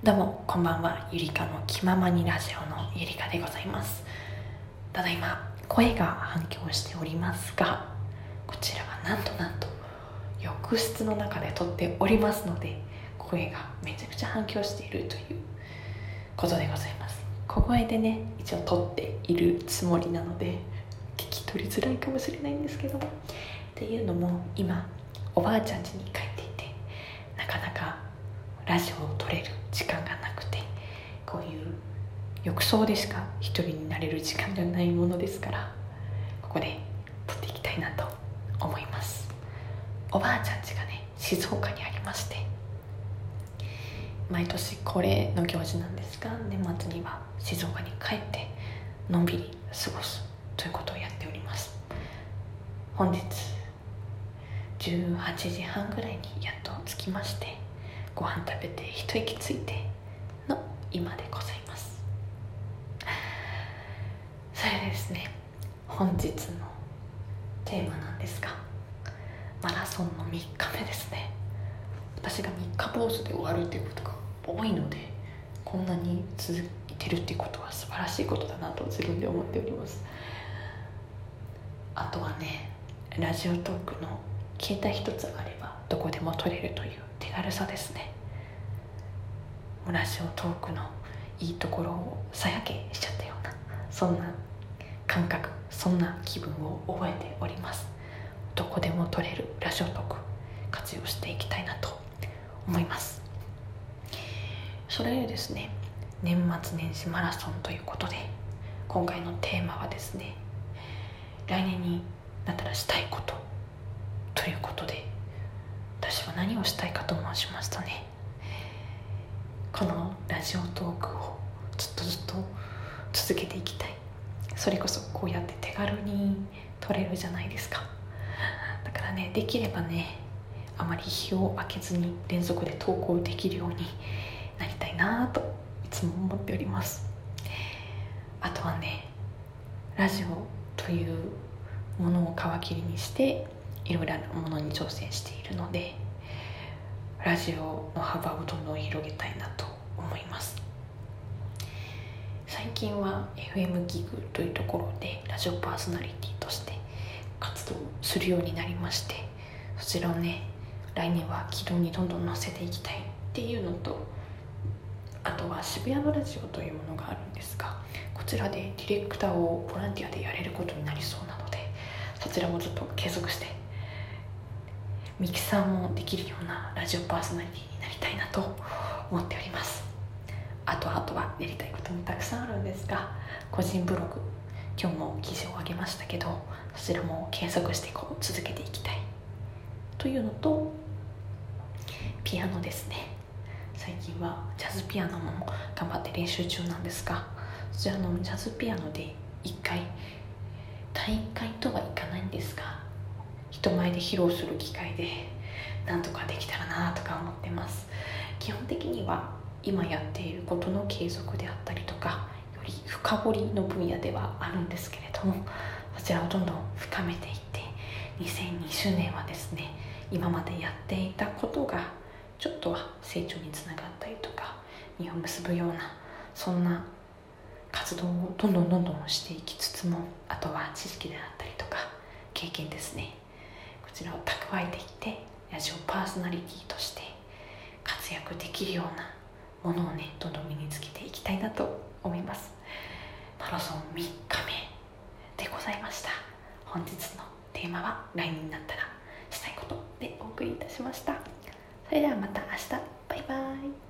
どうもこんばんはゆりかの気ままにラジオのゆりかでございます。ただいま声が反響しておりますがこちらはなんとなんと浴室の中で撮っておりますので声がめちゃくちゃ反響しているということでございます。小声でね一応撮っているつもりなので聞き取りづらいかもしれないんですけども。っていうのも今おばあちゃん家に帰っていてなかなかラジオを撮れる時間がなくてこういう浴槽でしか一人になれる時間がないものですからここで撮っていきたいなと思います。おばあちゃん家がね静岡にありまして毎年恒例の行事なんですが年末には静岡に帰ってのんびり過ごすということをやっております。本日18時半ぐらいにやっと着きましてご飯食べて一息ついての今でございます。それでですね本日のテーマなんですがマラソンの3日目ですね。私が3日坊主で終わるっていうことが多いのでこんなに続いてるっていうことは素晴らしいことだなと自分で思っております。あとはねラジオトークの携帯一つあればどこでも撮れるという手軽さですね。ラジオトークのいいところをさやけしちゃったようなそんな感覚そんな気分を覚えております。どこでも撮れるラジオトーク活用していきたいなと思います。それでですね年末年始マラソンということで今回のテーマはですね来年になったらしたいことということで私は何をしたいかと申しますとねこのラジオトークをずっとずっと続けていきたい。それこそこうやって手軽に撮れるじゃないですか。だからねできればねあまり日を空けずに連続で投稿できるようになりたいなといつも思っております。あとはねラジオというものを皮切りにしていろいろなものに挑戦しているのでラジオの幅をどんどん広げたいなと思います。最近は FM ギグというところでラジオパーソナリティとして活動するようになりましてそちらをね来年は軌道にどんどん乗せていきたいっていうのとあとは渋谷のラジオというものがあるんですがこちらでディレクターをボランティアでやれることになりそうなのでそちらもずっと継続してミキサーもできるようなラジオパーソナリティになりたいなと思っております。あとあとはやりたいこともたくさんあるんですが個人ブログ今日も記事を上げましたけどそちらも継続してこう続けていきたいというのとピアノですね。最近はジャズピアノも頑張って練習中なんですがそちらのジャズピアノで一回大会とはいかないんですが人前で披露する機会でなんとかできたらなとか思ってます。基本的には今やっていることの継続であったりとかより深掘りの分野ではあるんですけれどもそちらをどんどん深めていって2020年はですね今までやっていたことがちょっとは成長につながったりとか実を結ぶようなそんな活動をどんどんどんどんしていきつつもあとは知識であったりとか経験ですね。ちらを蓄えていってラジオパーソナリティとして活躍できるようなものをねどんどん身につけていきたいなと思います。マラソン3日目でございました。本日のテーマは来年になったらしたいことでお送りいたしました。それではまた明日。バイバイ。